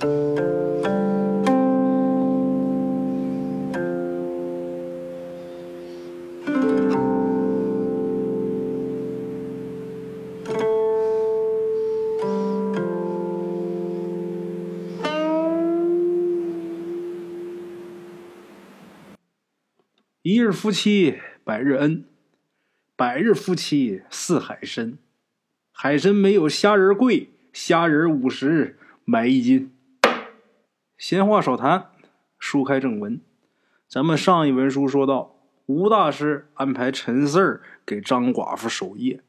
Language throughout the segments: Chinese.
一日夫妻百日恩，百日夫妻似海参。海参没有虾仁贵，虾仁五十买一斤。闲话少谈，书开正文。咱们上一文书说到，吴大师安排陈四儿给张寡妇守夜。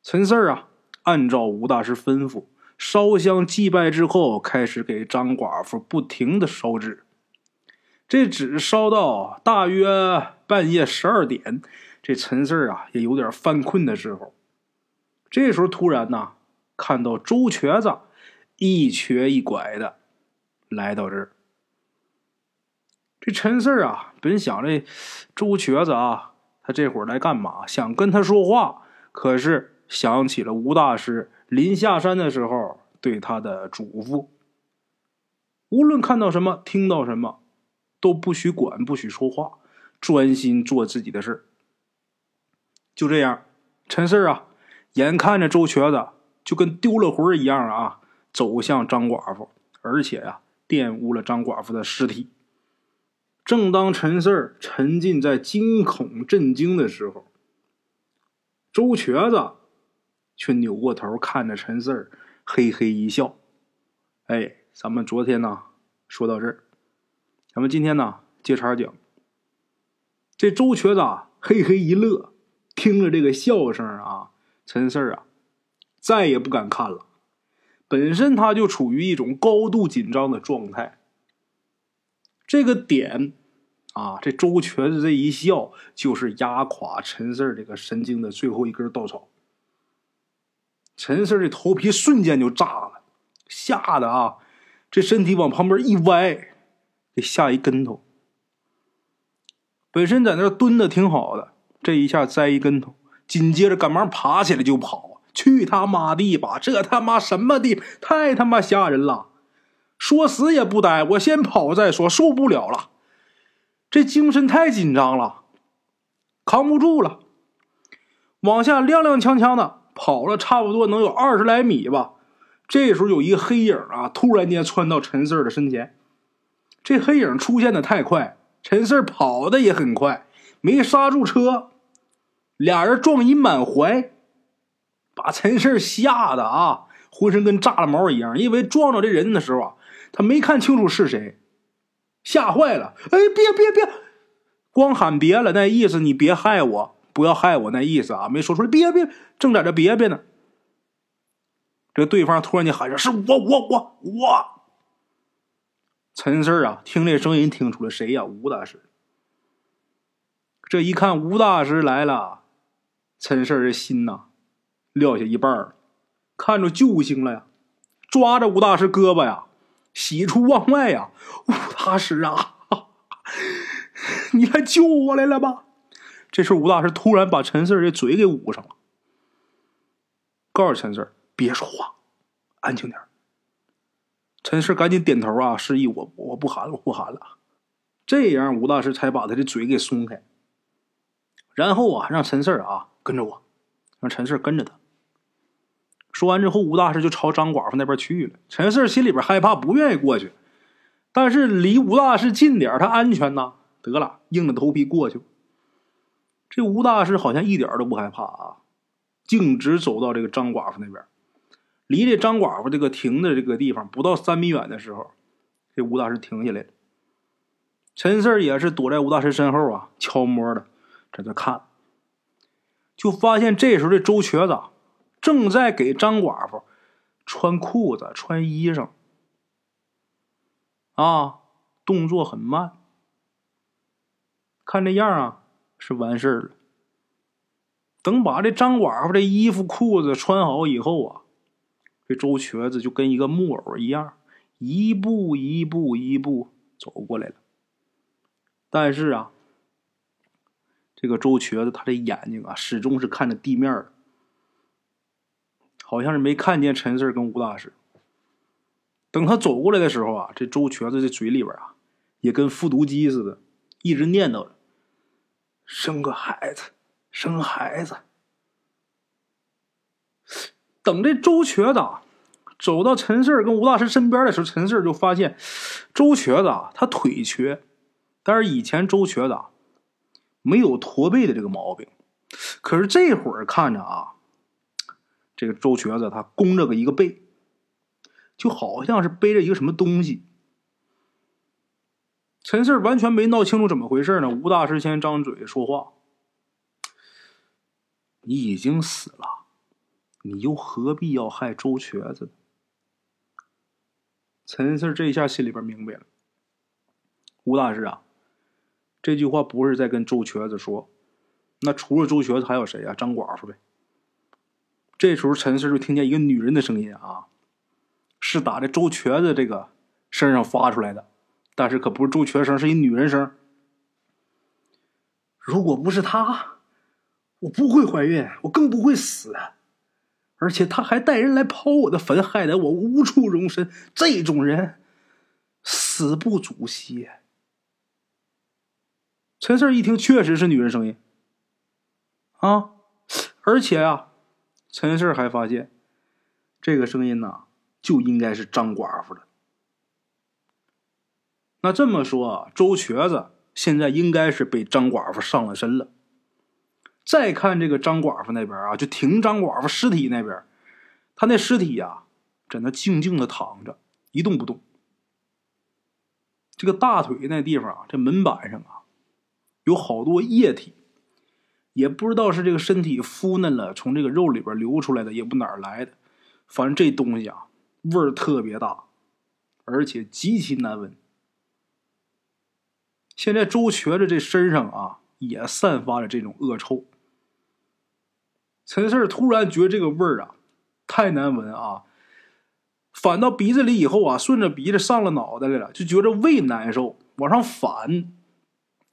陈四儿啊，按照吴大师吩咐，烧香祭拜之后，开始给张寡妇不停的烧纸。这纸烧到大约半夜十二点，这陈四儿啊也有点犯困的时候。这时候突然呢，看到周瘸子一瘸一拐的来到这儿。这陈四儿啊，本想这周瘸子啊，他这会儿来干嘛？想跟他说话，可是想起了吴大师临下山的时候对他的嘱咐：无论看到什么，听到什么。都不许管，不许说话，专心做自己的事就这样，陈四啊，眼看着周瘸子就跟丢了魂儿一样啊，走向张寡妇，而且呀，玷污了张寡妇的尸体。正当陈四沉浸在惊恐震惊的时候，周瘸子却扭过头看着陈四嘿嘿一笑：“哎，咱们昨天呢，说到这儿。”咱们今天呢，接茬讲。这周瘸子嘿嘿一乐，听着这个笑声啊，陈四儿啊，再也不敢看了。本身他就处于一种高度紧张的状态。这个点啊，这周全这一笑，就是压垮陈四这个神经的最后一根稻草。陈四儿的头皮瞬间就炸了，吓得啊，这身体往旁边一歪。给吓一跟头，本身在那蹲的挺好的，这一下栽一跟头，紧接着赶忙爬起来就跑，去他妈地吧！这他妈什么地？太他妈吓人了！说死也不待，我先跑再说，受不了了，这精神太紧张了，扛不住了，往下踉踉跄跄的跑了差不多能有二十来米吧。这时候有一个黑影啊，突然间窜到陈四的身前。这黑影出现的太快，陈四跑的也很快，没刹住车，俩人撞一满怀，把陈四吓得啊，浑身跟炸了毛一样。因为撞着这人的时候啊，他没看清楚是谁，吓坏了。哎，别别别，光喊别了，那意思你别害我，不要害我，那意思啊，没说出来。别别，正在这别别呢，这对方突然间喊上：“是我我我我。”陈四啊，听这声音听出了谁呀？吴大师。这一看吴大师来了，陈四这心呐，撂下一半儿，看着救星了呀，抓着吴大师胳膊呀，喜出望外呀！吴大师啊，你来救我来了吧？这时候吴大师突然把陈四的嘴给捂上了，告诉陈四别说话，安静点陈氏赶紧点头啊，示意我我不喊了，我不喊了。这样吴大师才把他的嘴给松开。然后啊，让陈四啊跟着我，让陈四跟着他。说完之后，吴大师就朝张寡妇那边去了。陈四心里边害怕，不愿意过去，但是离吴大师近点他安全呐。得了，硬着头皮过去。这吴大师好像一点都不害怕啊，径直走到这个张寡妇那边。离这张寡妇这个停的这个地方不到三米远的时候，这吴大师停下来了。陈四也是躲在吴大师身后啊，悄摸的在这看。就发现这时候这周瘸子正在给张寡妇穿裤子、穿衣裳，啊，动作很慢。看这样啊，是完事了。等把这张寡妇的衣服、裤子穿好以后啊。这周瘸子就跟一个木偶一样，一步一步一步走过来了。但是啊，这个周瘸子他的眼睛啊，始终是看着地面的，好像是没看见陈四跟吴大师。等他走过来的时候啊，这周瘸子这嘴里边啊，也跟复读机似的，一直念叨着：“生个孩子，生孩子。”等这周瘸子啊走到陈四跟吴大师身边的时候，陈四就发现周瘸子啊他腿瘸，但是以前周瘸子啊没有驼背的这个毛病，可是这会儿看着啊，这个周瘸子他弓着个一个背。就好像是背着一个什么东西，陈四完全没闹清楚怎么回事呢。吴大师先张嘴说话：“你已经死了，你又何必要害周瘸子？”陈四这一下心里边明白了。吴大师啊，这句话不是在跟周瘸子说，那除了周瘸子还有谁啊？张寡妇呗。这时候陈四就听见一个女人的声音啊。是打在周瘸子这个身上发出来的，但是可不是周瘸声，是一女人声。如果不是他，我不会怀孕，我更不会死。而且他还带人来刨我的坟，害得我无处容身。这种人，死不足惜。陈四一听，确实是女人声音啊！而且啊，陈四还发现这个声音呐。就应该是张寡妇的。那这么说，周瘸子现在应该是被张寡妇上了身了。再看这个张寡妇那边啊，就停张寡妇尸体那边，他那尸体呀，在那静静的躺着，一动不动。这个大腿那地方啊，这门板上啊，有好多液体，也不知道是这个身体腐嫩了，从这个肉里边流出来的，也不哪儿来的，反正这东西啊。味儿特别大，而且极其难闻。现在周瘸子这身上啊，也散发着这种恶臭。陈四突然觉得这个味儿啊，太难闻啊，反到鼻子里以后啊，顺着鼻子上了脑袋来了，就觉着胃难受，往上反，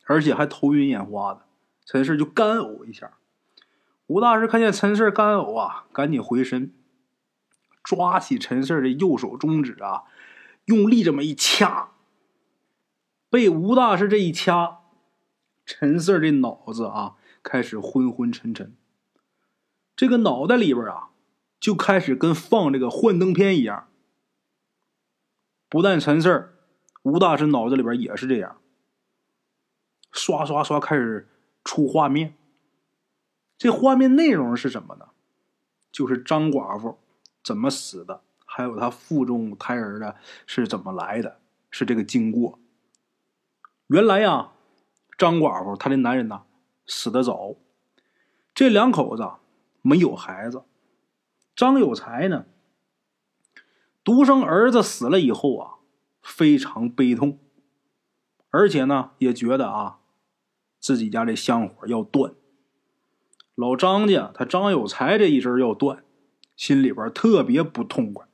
而且还头晕眼花的。陈四就干呕一下。吴大师看见陈四干呕啊，赶紧回身。抓起陈四的右手中指啊，用力这么一掐，被吴大师这一掐，陈四的脑子啊开始昏昏沉沉，这个脑袋里边啊就开始跟放这个幻灯片一样。不但陈四吴大师脑子里边也是这样，刷刷刷开始出画面。这画面内容是什么呢？就是张寡妇。怎么死的？还有她腹中胎儿的是怎么来的？是这个经过。原来呀，张寡妇她的男人呢死得早，这两口子没有孩子。张有才呢，独生儿子死了以后啊，非常悲痛，而且呢也觉得啊，自己家这香火要断。老张家他张有才这一支要断。心里边特别不痛快。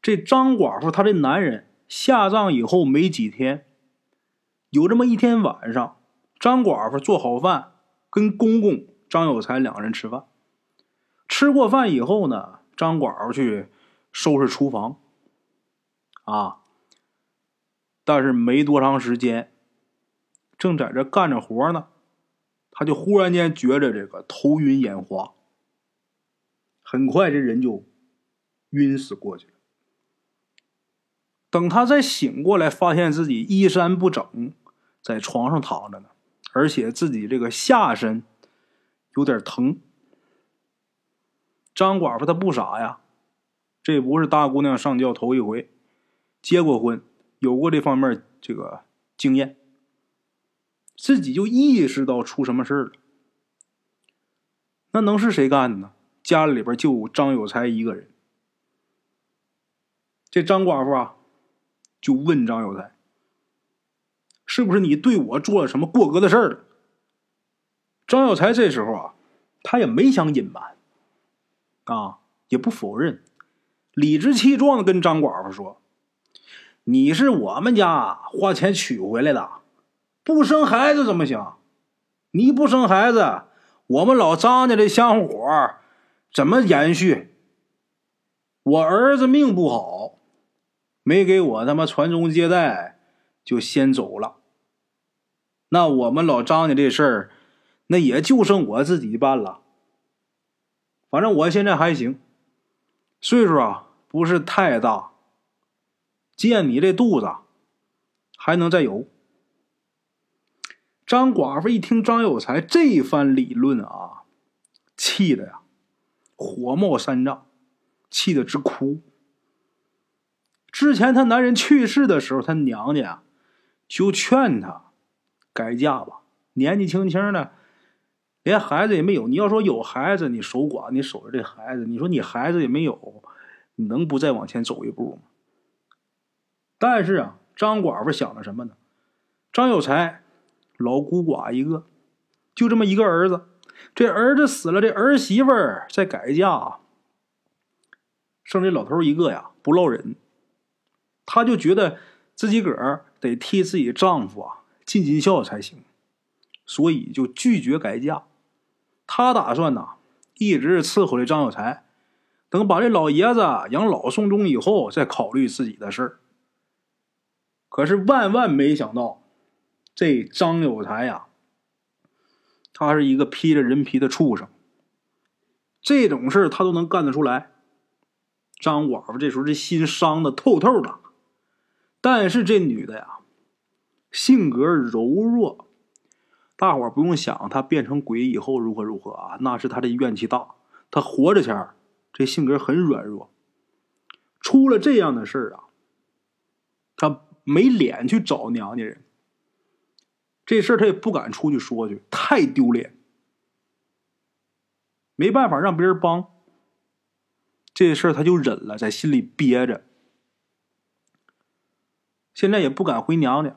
这张寡妇她的男人下葬以后没几天，有这么一天晚上，张寡妇做好饭，跟公公张有才两个人吃饭。吃过饭以后呢，张寡妇去收拾厨房，啊，但是没多长时间，正在这干着活呢，他就忽然间觉着这个头晕眼花。很快，这人就晕死过去了。等他再醒过来，发现自己衣衫不整，在床上躺着呢，而且自己这个下身有点疼。张寡妇她不傻呀，这不是大姑娘上轿头一回，结过婚，有过这方面这个经验，自己就意识到出什么事了。那能是谁干的呢？家里边就张有才一个人。这张寡妇啊，就问张有才：“是不是你对我做了什么过格的事儿了？”张有才这时候啊，他也没想隐瞒，啊，也不否认，理直气壮的跟张寡妇说：“你是我们家花钱娶回来的，不生孩子怎么行？你不生孩子，我们老张家的香火。”怎么延续？我儿子命不好，没给我他妈传宗接代，就先走了。那我们老张家这事儿，那也就剩我自己办了。反正我现在还行，岁数啊不是太大，见你这肚子还能再有。张寡妇一听张有才这番理论啊，气的呀火冒三丈，气得直哭。之前她男人去世的时候，她娘家就劝她改嫁吧，年纪轻轻的，连孩子也没有。你要说有孩子，你守寡，你守着这孩子，你说你孩子也没有，你能不再往前走一步吗？但是啊，张寡妇想的什么呢？张有才老孤寡一个，就这么一个儿子，这儿子死了，这儿媳妇儿再改嫁，剩这老头一个呀，不落忍。她就觉得自己个儿得替自己丈夫啊尽尽孝才行，所以就拒绝改嫁。她打算呐，一直伺候这张有才，等把这老爷子养老送终以后，再考虑自己的事儿。可是万万没想到，这张有才呀，他是一个披着人皮的畜生，这种事他都能干得出来。张寡妇这时候这心伤的透透的。但是这女的呀，性格柔弱，大伙不用想，她变成鬼以后如何如何啊？那是她的怨气大。她活着前这性格很软弱，出了这样的事儿啊，她没脸去找娘家人。这事儿她也不敢出去说去，太丢脸。没办法让别人帮，这事儿她就忍了，在心里憋着。现在也不敢回娘家。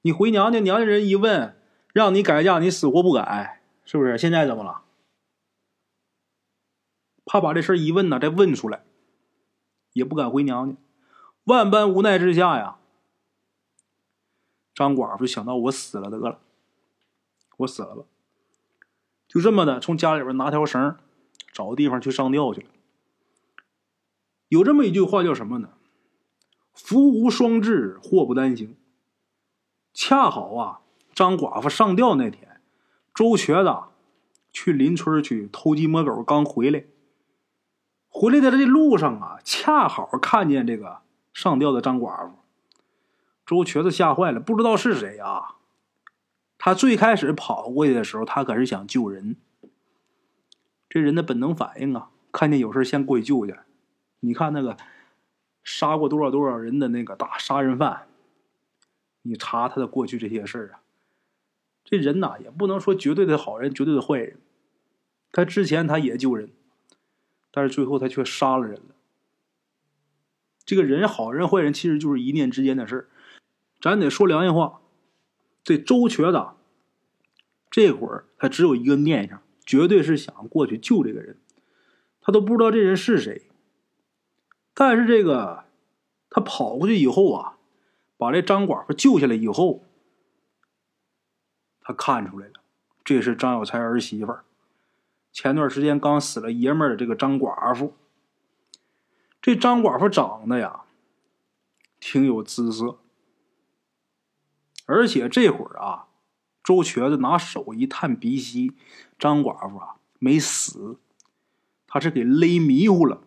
你回娘家，娘家人一问，让你改嫁，你死活不改，是不是？现在怎么了？怕把这事一问呢，再问出来，也不敢回娘家。万般无奈之下呀，张寡妇就想到我死了得了，我死了吧，就这么的从家里边拿条绳，找个地方去上吊去了。有这么一句话叫什么呢？福无双至，祸不单行。恰好啊，张寡妇上吊那天，周瘸子去邻村去偷鸡摸狗，刚回来。回来的这路上啊，恰好看见这个上吊的张寡妇。周瘸子吓坏了，不知道是谁啊。他最开始跑过去的时候，他可是想救人。这人的本能反应啊，看见有事先过去救去。你看那个。杀过多少多少人的那个大杀人犯，你查他的过去这些事儿啊，这人呐也不能说绝对的好人，绝对的坏人。他之前他也救人，但是最后他却杀了人了。这个人好人坏人其实就是一念之间的事儿。咱得说良心话，这周瘸子这会儿他只有一个念想，绝对是想过去救这个人，他都不知道这人是谁。但是这个，他跑过去以后啊，把这张寡妇救下来以后，他看出来了，这是张有才儿媳妇儿。前段时间刚死了爷们的这个张寡妇，这张寡妇长得呀，挺有姿色，而且这会儿啊，周瘸子拿手一探鼻息，张寡妇啊没死，他是给勒迷糊了。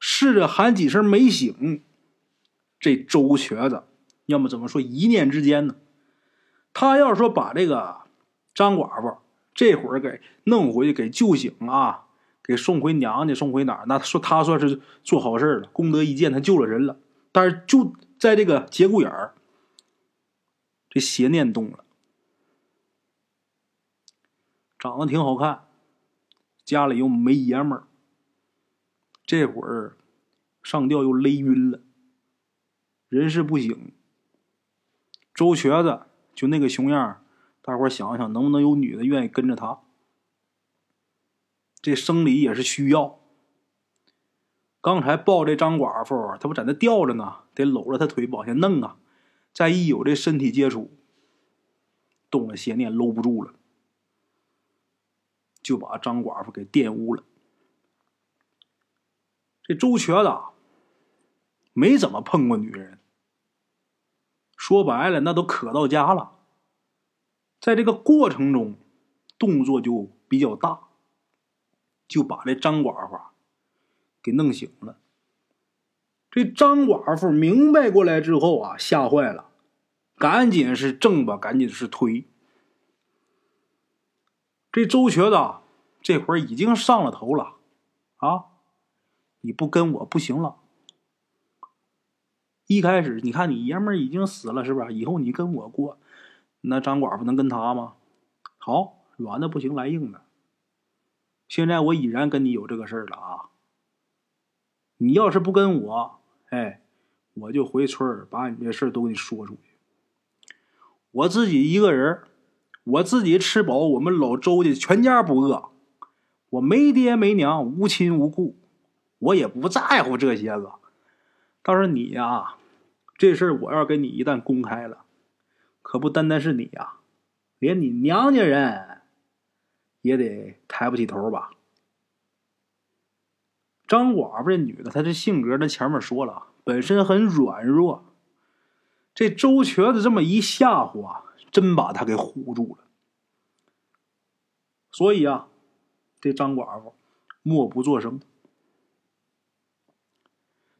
试着喊几声没醒，这周瘸子，要么怎么说一念之间呢？他要是说把这个张寡妇这会儿给弄回去，给救醒啊，给送回娘家，送回哪儿？那说他算是做好事了，功德一件，他救了人了。但是就在这个节骨眼儿，这邪念动了，长得挺好看，家里又没爷们儿。这会儿上吊又勒晕了，人事不省。周瘸子就那个熊样大伙想想，能不能有女的愿意跟着他？这生理也是需要。刚才抱这张寡妇，他不在那吊着呢，得搂着他腿往下弄啊。再一有这身体接触，动了邪念，搂不住了，就把张寡妇给玷污了。这周瘸子没怎么碰过女人，说白了，那都渴到家了。在这个过程中，动作就比较大，就把这张寡妇给弄醒了。这张寡妇明白过来之后啊，吓坏了，赶紧是挣吧，赶紧是推。这周瘸子这会儿已经上了头了，啊，你不跟我不行了。一开始你看你爷们儿已经死了是吧？以后你跟我过，那张寡妇能跟他吗？好，软的不行来硬的。现在我已然跟你有这个事儿了啊！你要是不跟我，哎，我就回村儿把你这事儿都给你说出去。我自己一个人。我自己吃饱，我们老周家全家不饿。我没爹没娘，无亲无故，我也不在乎这些个。倒是你呀，这事儿我要跟你一旦公开了，可不单单是你呀，连你娘家人也得抬不起头吧？张寡妇这女的，她这性格，那前面说了，本身很软弱。这周瘸子这么一吓唬啊！真把她给唬住了，所以啊，这张寡妇默不作声。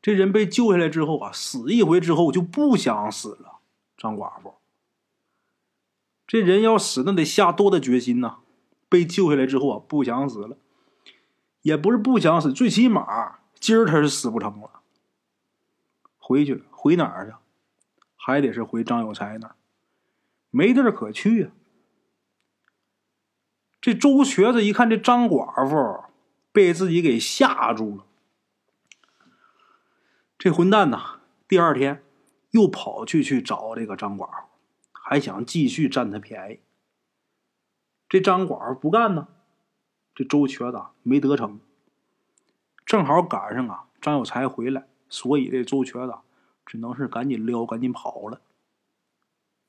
这人被救下来之后啊，死一回之后就不想死了。张寡妇，这人要死那得下多大决心呢？被救下来之后啊，不想死了，也不是不想死，最起码今儿他是死不成了。回去了，回哪儿去？还得是回张有才那儿。没地儿可去呀！这周瘸子一看这张寡妇被自己给吓住了，这混蛋呐，第二天又跑去去找这个张寡妇，还想继续占他便宜。这张寡妇不干呢，这周瘸子没得逞，正好赶上啊张有才回来，所以这周瘸子只能是赶紧撩，赶紧跑了。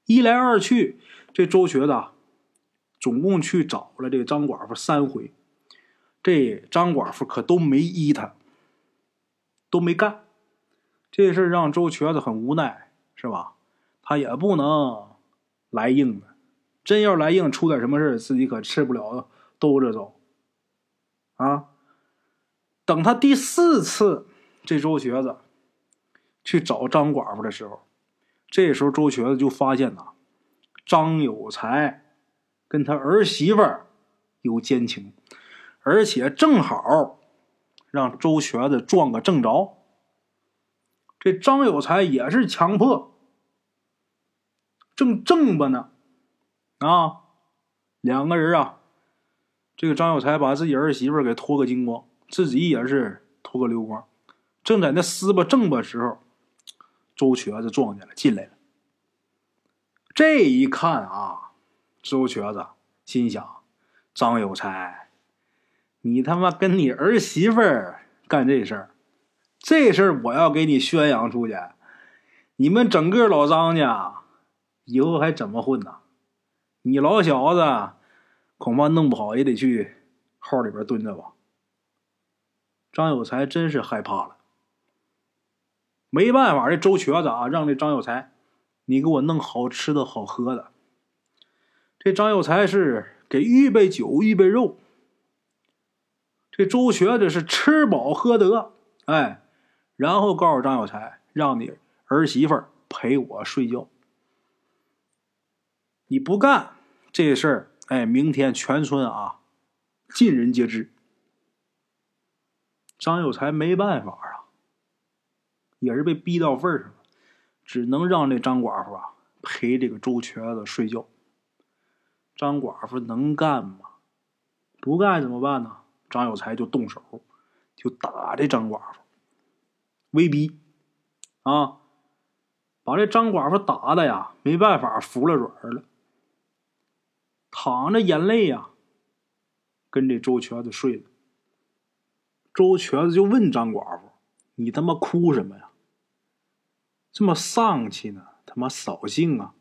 一来二去，这周瘸子总共去找了这张寡妇三回，这张寡妇可都没依他，都没干。这事让周瘸子很无奈，是吧？他也不能来硬的，真要来硬，出点什么事自己可吃不了兜着走。啊！等他第四次，这周瘸子去找张寡妇的时候。这时候，周瘸子就发现呐，张有才跟他儿媳妇有奸情，而且正好让周瘸子撞个正着。这张有才也是强迫，正正吧呢，啊，两个人啊，这个张有才把自己儿媳妇给脱个精光，自己也是脱个溜光，正在那撕吧正吧时候。周瘸子撞见了，进来了。这一看啊，周瘸子心想：张有才，你他妈跟你儿媳妇儿干这事儿，这事儿我要给你宣扬出去，你们整个老张家以后还怎么混呢？你老小子恐怕弄不好也得去号里边蹲着吧。张有才真是害怕了。没办法，这周瘸子啊，让这张有才，你给我弄好吃的好喝的。这张有才是给预备酒、预备肉。这周瘸子是吃饱喝得，哎，然后告诉张有才，让你儿媳妇陪我睡觉。你不干这事儿，哎，明天全村啊，尽人皆知。张有才没办法啊。也是被逼到份上了，只能让这张寡妇啊陪这个周瘸子睡觉。张寡妇能干吗？不干怎么办呢？张有才就动手，就打这张寡妇，威逼啊，把这张寡妇打的呀没办法服了软了，淌着眼泪呀跟这周瘸子睡了。周瘸子就问张寡妇：“你他妈哭什么呀？”这么丧气呢？他妈扫兴啊！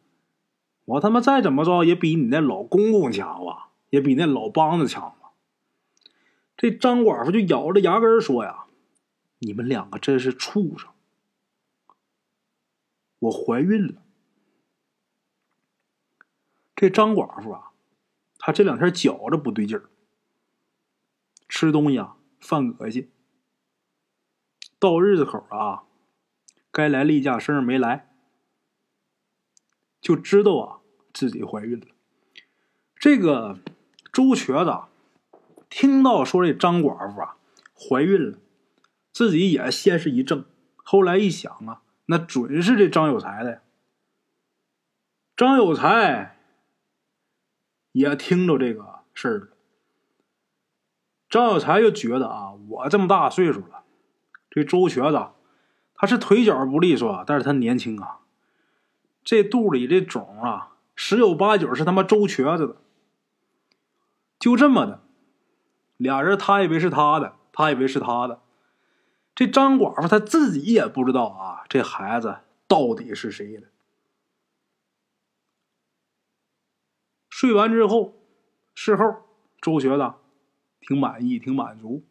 我他妈再怎么着也比你那老公公强吧，也比那老梆子强吧。这张寡妇就咬着牙根说呀：“你们两个真是畜生！我怀孕了。这张寡妇啊，他这两天觉着不对劲儿，吃东西啊犯恶心。到日子口啊，该来例假生日没来，就知道啊自己怀孕了。这个周瘸子听到说这张寡妇啊怀孕了，自己也先是一怔，后来一想啊，那准是这张有才的。张有才。也听着这个事儿了，张有才就觉得啊，我这么大岁数了，这周瘸子他是腿脚不利索，但是他年轻啊，这肚里这种啊，十有八九是他妈周瘸子的。就这么的，俩人他以为是他的，他以为是他的，这张寡妇她自己也不知道啊，这孩子到底是谁的。睡完之后，事后周瘸子挺满意，挺满足，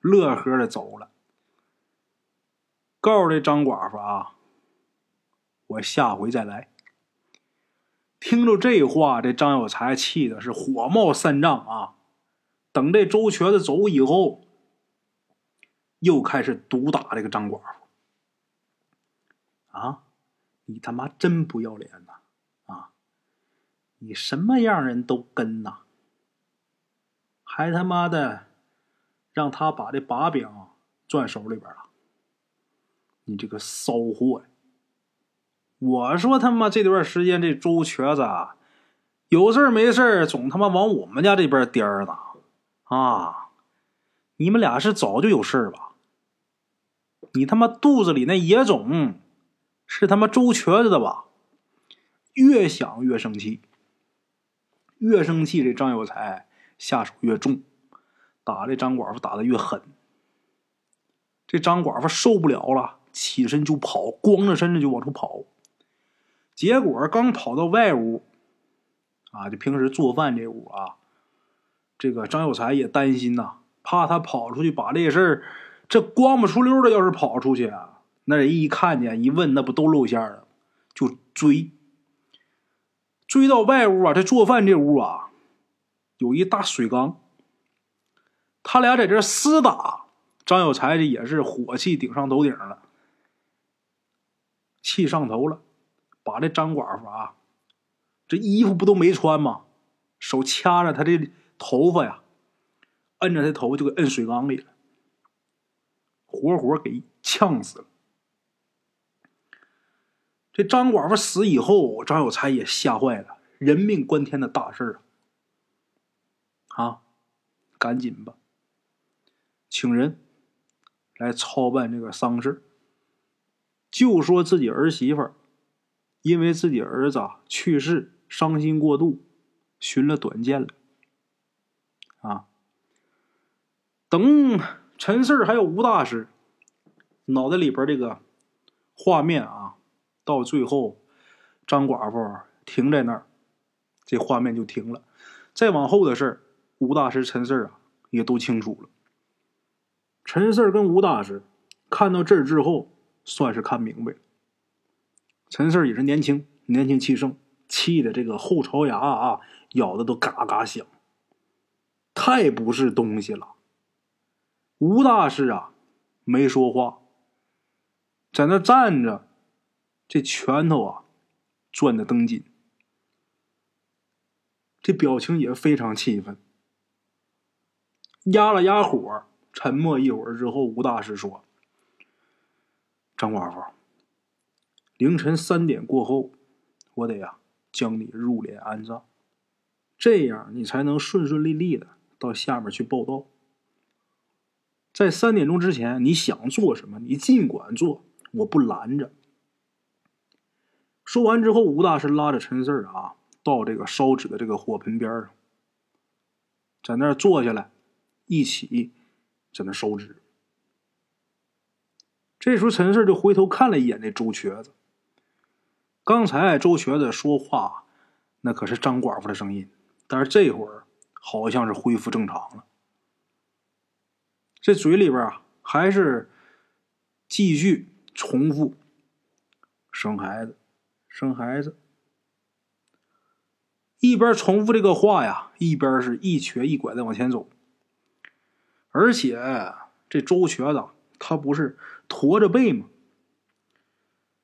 乐呵的走了。告诉这张寡妇啊，我下回再来。听着这话，这张有才气的是火冒三丈啊！等这周瘸子走以后，又开始毒打这个张寡妇。啊，你他妈真不要脸呐！你什么样人都跟呐，还他妈的让他把这把柄攥手里边了，你这个骚货！我说他妈这段时间这周瘸子啊有事没事总他妈往我们家这边颠呢啊！你们俩是早就有事吧？你他妈肚子里那野种是他妈周瘸子的吧？越想越生气。越生气，这张有才下手越重，打这张寡妇打的越狠。这张寡妇受不了了，起身就跑，光着身子就往出跑。结果刚跑到外屋，啊，就平时做饭这屋啊，这个张有才也担心呐，怕他跑出去把这事儿，这光不出溜的，要是跑出去啊，那人一看见一问，那不都露馅了，就追。追到外屋啊，这做饭这屋啊，有一大水缸。他俩在这厮打，张有才这也是火气顶上头顶了，气上头了，把这张寡妇啊，这衣服不都没穿吗？手掐着他这头发呀，摁着他头就给摁水缸里了，活活给呛死了。这张寡妇死以后，张有才也吓坏了，人命关天的大事啊！啊，赶紧吧，请人来操办这个丧事。就说自己儿媳妇因为自己儿子去世，伤心过度，寻了短见了。啊，等陈四还有吴大师脑袋里边这个画面啊。到最后，张寡妇停在那儿，这画面就停了。再往后的事儿，吴大师、陈四啊也都清楚了。陈四跟吴大师看到这儿之后，算是看明白了。陈四也是年轻，年轻气盛，气的这个后槽牙啊咬的都嘎嘎响，太不是东西了。吴大师啊没说话，在那站着。这拳头啊，攥得登紧，这表情也非常气愤。压了压火，沉默一会儿之后，吴大师说：“张寡妇，凌晨三点过后，我得呀将你入殓安葬，这样你才能顺顺利利的到下面去报道。在三点钟之前，你想做什么，你尽管做，我不拦着。”说完之后，吴大师拉着陈四儿啊，到这个烧纸的这个火盆边上，在那儿坐下来，一起在那烧纸。这时候，陈四就回头看了一眼那周瘸子。刚才周瘸子说话，那可是张寡妇的声音，但是这会儿好像是恢复正常了，这嘴里边啊还是继续重复生孩子，生孩子。一边重复这个话呀，一边是一瘸一拐的往前走。而且这周瘸子他不是驼着背吗？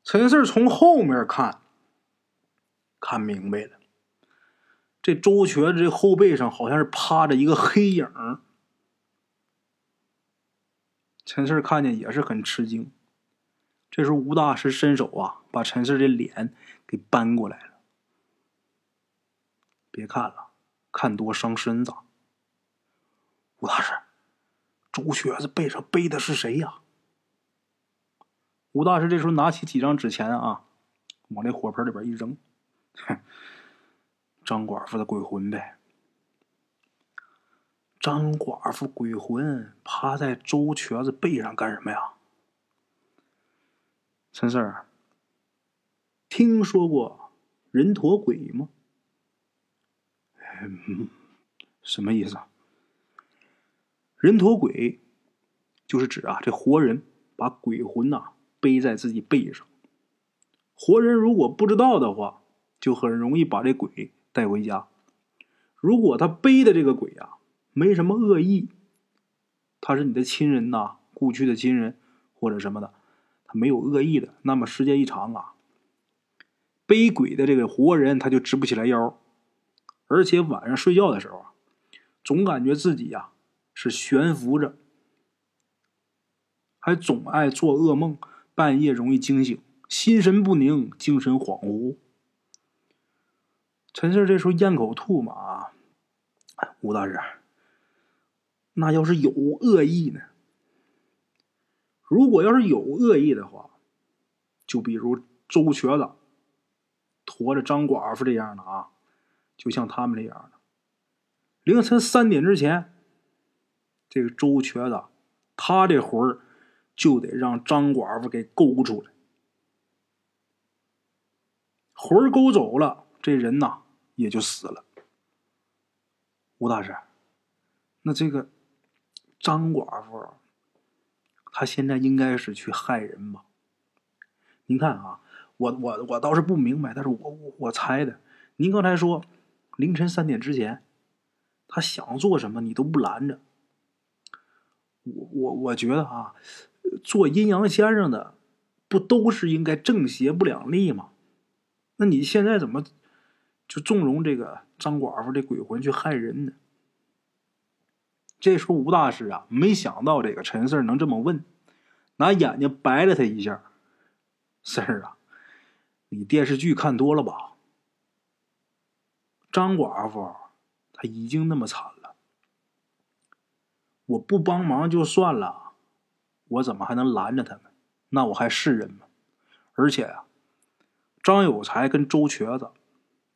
陈四从后面看，看明白了，这周瘸子这后背上好像是趴着一个黑影。陈四看见也是很吃惊。这时候吴大师伸手啊，把陈四的脸给扳过来了。别看了，看多伤身子。吴大师，周瘸子背上背的是谁呀？吴大师这时候拿起几张纸钱啊，往那火盆里边一扔，哼，张寡妇的鬼魂呗。张寡妇鬼魂趴在周瘸子背上干什么呀？陈四儿，听说过人驼鬼吗？嗯，什么意思啊？人驼鬼，就是指啊，这活人把鬼魂呐背在自己背上。活人如果不知道的话，就很容易把这鬼带回家。如果他背的这个鬼啊，没什么恶意，他是你的亲人呐，故去的亲人或者什么的，他没有恶意的，那么时间一长啊，背鬼的这个活人他就直不起来腰。而且晚上睡觉的时候啊，总感觉自己呀是悬浮着，还总爱做噩梦，半夜容易惊醒，心神不宁，精神恍惚。陈四这时候咽口吐沫啊，吴大师，那要是有恶意呢？如果要是有恶意的话，就比如周瘸子驮着张寡妇这样的啊。就像他们这样的，凌晨三点之前，这个周瘸子，他这魂儿就得让张寡妇给勾出来。魂儿勾走了，这人呐也就死了。吴大师，那这个张寡妇，他现在应该是去害人吧？您看啊，我我我倒是不明白，但是我我我猜的。您刚才说。凌晨三点之前，他想做什么你都不拦着。我我我觉得啊，做阴阳先生的不都是应该正邪不两立吗？那你现在怎么就纵容这个张寡妇这鬼魂去害人呢？这时候吴大师啊，没想到这个陈四能这么问，拿眼睛白了他一下：“ 四儿啊，你电视剧看多了吧？”张寡妇，她已经那么惨了，我不帮忙就算了，我怎么还能拦着他们？那我还是人吗？而且呀，张有才跟周瘸子，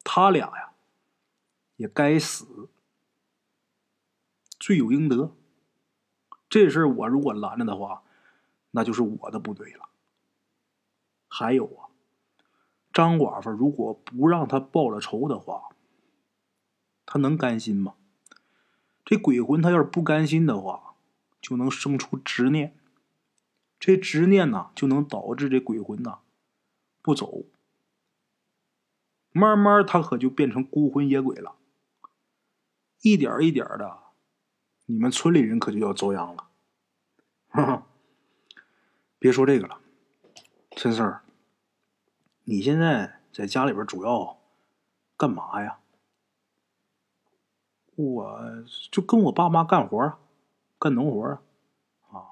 他俩呀，也该死，罪有应得。这事我如果拦着的话，那就是我的不对了。还有啊，张寡妇如果不让他报了仇的话。他能甘心吗？这鬼魂他要是不甘心的话，就能生出执念。这执念呢，就能导致这鬼魂呐不走。慢慢他可就变成孤魂野鬼了。一点一点的，你们村里人可就要遭殃了。哈哈，别说这个了，陈四儿，你现在在家里边主要干嘛呀？我就跟我爸妈干活，干农活啊，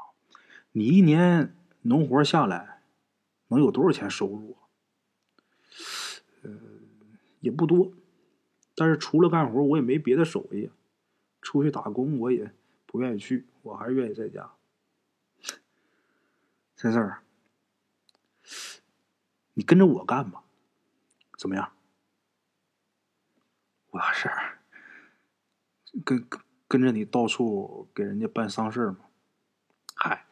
你一年农活下来能有多少钱收入？呃，也不多，但是除了干活，我也没别的手艺。出去打工我也不愿意去，我还是愿意在家。陈四儿，你跟着我干吧，怎么样？我事儿。跟跟着你到处给人家办丧事嘛，嗨，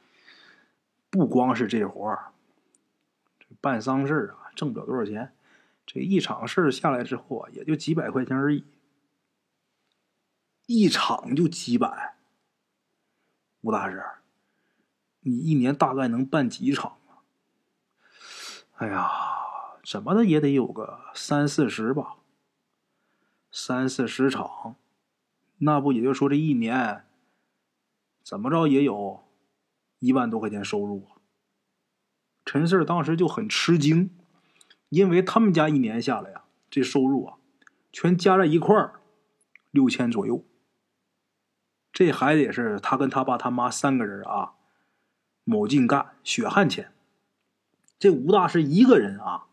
不光是这活儿，办丧事啊，挣不了多少钱。这一场事下来之后啊，也就几百块钱而已。一场就几百，吴大师，你一年大概能办几场？哎呀，怎么的也得有个三四十吧，三四十场，那不也就说这一年，怎么着也有一万多块钱收入啊？陈四当时就很吃惊，因为他们家一年下来呀，这收入啊，全加在一块儿六千左右。这还得是他跟他爸他妈三个人啊，卯劲干，血汗钱。这吴大师一个人啊，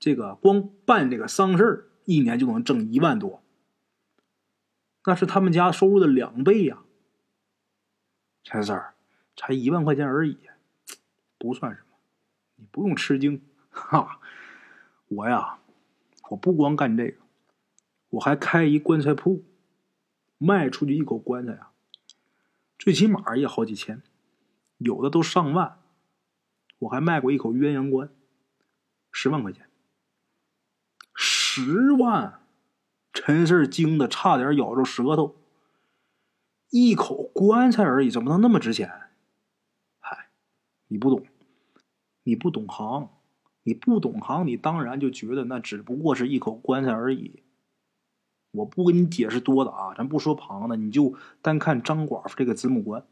这个光办这个丧事一年就能挣一万多，那是他们家收入的两倍呀。陈三儿，才一万块钱而已，不算什么，你不用吃惊。哈，我呀，我不光干这个，我还开一棺材铺。卖出去一口棺材啊，最起码也好几千，有的都上万。我还卖过一口鸳鸯棺，十万块钱。十万！陈四惊的差点咬着舌头。一口棺材而已，怎么能那么值钱？嗨，你不懂，你不懂行，你不懂行，你当然就觉得那只不过是一口棺材而已。我不跟你解释多的啊，咱不说旁的，你就单看张寡妇这个子母棺。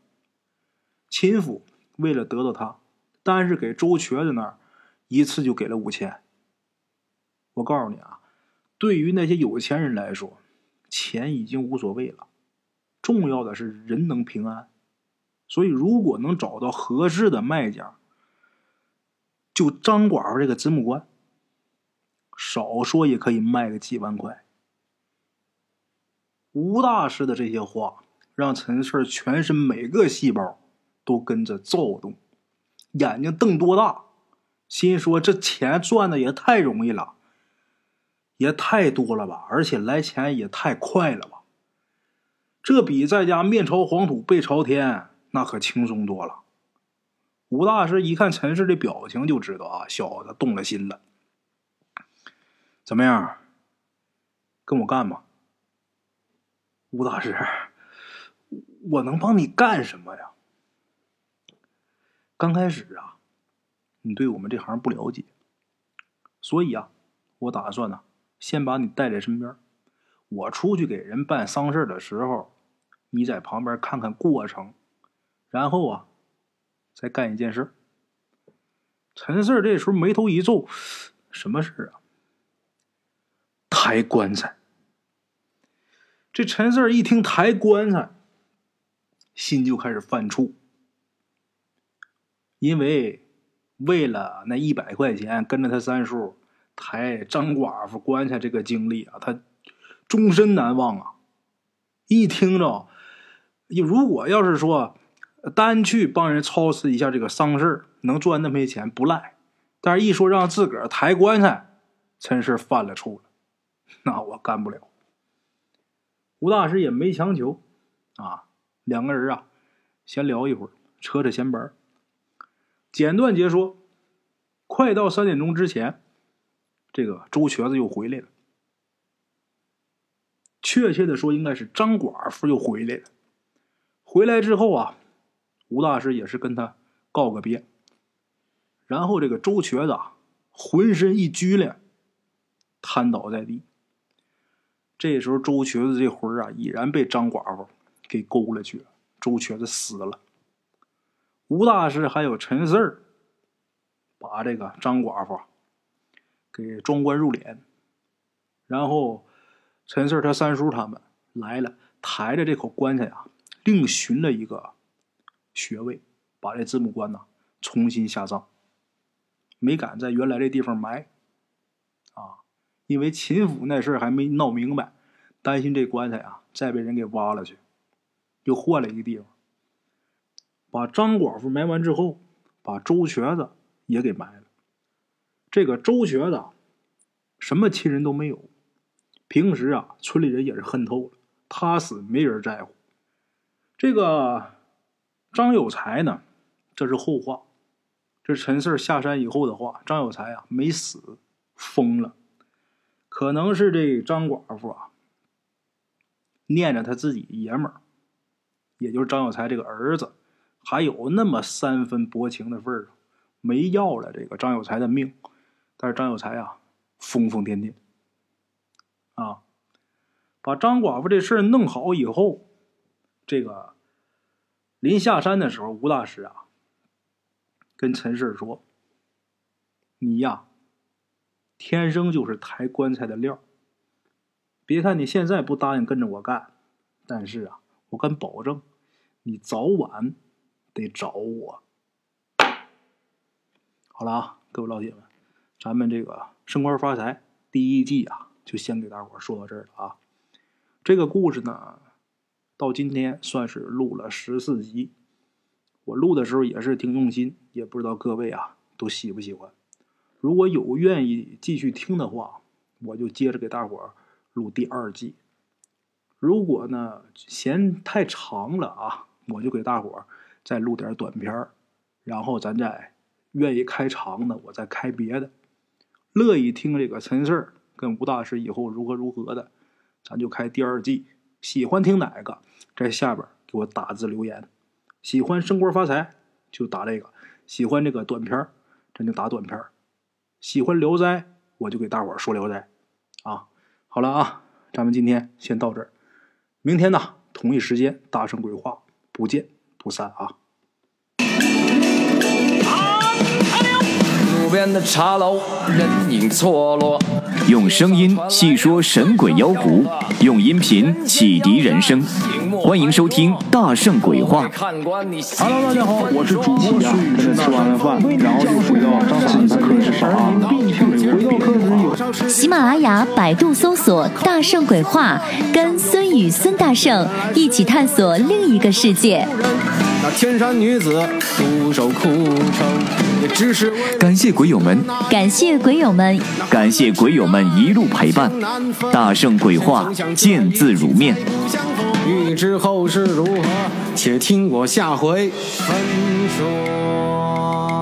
秦府为了得到他，单是给周瘸子那儿一次就给了五千。我告诉你啊，对于那些有钱人来说，钱已经无所谓了，重要的是人能平安。所以，如果能找到合适的卖家，就张寡妇这个子母官，少说也可以卖个几万块。吴大师的这些话，让陈四全身每个细胞都跟着躁动，眼睛瞪多大，心说：这钱赚的也太容易了，也太多了吧，而且来钱也太快了吧。这比在家面朝黄土背朝天那可轻松多了。吴大师一看陈氏的表情，就知道啊，小子动了心了。怎么样，跟我干吧？吴大师，我能帮你干什么呀？刚开始啊，你对我们这行不了解，所以啊，我打算呢，先把你带在身边。我出去给人办丧事的时候，你在旁边看看过程，然后啊，再干一件事。陈四这时候眉头一皱，什么事啊？抬棺材。这陈四一听抬棺材，心就开始犯怵，因为为了那一百块钱跟着他三叔抬张寡妇棺材这个经历啊，他终身难忘啊！一听着，如果要是说单去帮人操持一下这个丧事能赚那么些钱不赖，但是一说让自个儿抬棺材，真是犯了怵了，那我干不了。吴大师也没强求，啊，两个人啊，先聊一会儿，扯扯闲白简短截说，快到三点钟之前，这个周瘸子又回来了。确切的说，应该是张寡妇又回来了。回来之后啊，吴大师也是跟他告个别，然后这个周瘸子啊浑身一拘连，瘫倒在地。这时候，周瘸子这魂啊，已然被张寡妇给勾了去了。周瘸子死了。吴大师还有陈四儿，把这个张寡妇给装棺入殓，然后陈四儿他三叔他们来了，抬着这口棺材啊，另寻了一个穴位，把这子母棺呐重新下葬，没敢在原来这地方埋。啊因为秦府那事儿还没闹明白，担心这棺材啊再被人给挖了去，又换了一个地方。把张寡妇埋完之后，把周瘸子也给埋了。这个周瘸子什么亲人都没有，平时啊村里人也是恨透了，他死没人在乎。这个张有才呢，这是后话。这陈四下山以后的话，张有才啊没死，疯了。可能是这张寡妇啊，念着他自己爷们儿，也就是张有才这个儿子，还有那么三分薄情的份儿，没要了这个张有才的命。但是张有才啊，疯疯癫癫啊，把张寡妇这事儿弄好以后，这个临下山的时候，吴大师啊，跟陈氏说：“你呀，天生就是抬棺材的料。别看你现在不答应跟着我干，但是啊，我敢保证，你早晚得找我。”好了啊，各位老铁们。咱们这个升官发财第一季啊，就先给大伙说到这儿了啊。这个故事呢，到今天算是录了十四集。我录的时候也是挺用心，也不知道各位啊都喜不喜欢。如果有愿意继续听的话，我就接着给大伙录第二季。如果呢嫌太长了啊，我就给大伙再录点短片然后咱再愿意开长的，我再开别的。乐意听这个陈四跟吴大师以后如何如何的，咱就开第二季。喜欢听哪个，在下边给我打字留言。喜欢升官发财就打这个，喜欢这个短片咱就打短片喜欢聊斋，我就给大伙说聊斋。啊，好了啊，咱们今天先到这儿，明天呢同一时间大圣鬼话不见不散啊。边的茶楼，人影错落。用声音细说神鬼妖狐，用音频启迪人生。欢迎收听《大圣鬼话》。Hello，大家好，我是主播孙宇。吃完了饭，然后就回到自己的课室上。回到课室有喜马拉雅、百度搜索“大圣鬼话”，跟孙宇、孙大圣一起探索另一个世界。那天山女子独守枯城。感谢鬼友们，感谢鬼友们，感谢鬼友们一路陪伴。大圣鬼话，见字如面。欲知后事如何，且听我下回分说。